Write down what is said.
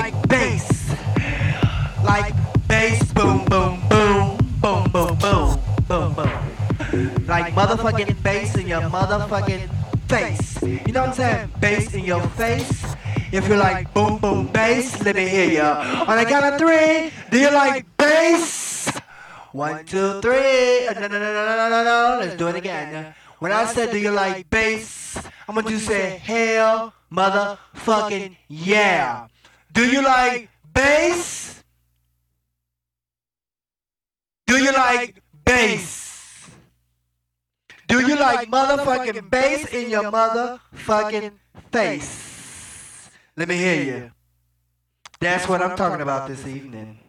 like bass, like bass, boom, boom, boom, boom, boom, boom, boom, boom. Like motherfucking bass in your motherfucking face. You know what I'm saying? Bass in your face. If you like boom, boom, bass, let me hear ya. On a count of three, do you like bass? One, two, three. Uh, no, no, no, no, no, no, no. Let's do it again. When I said, do you like bass? I'm gonna do say, hell, motherfucking yeah. Do you like bass? Do you like bass? Do you like motherfucking bass in your motherfucking face? Let me hear you. That's what I'm talking about this evening.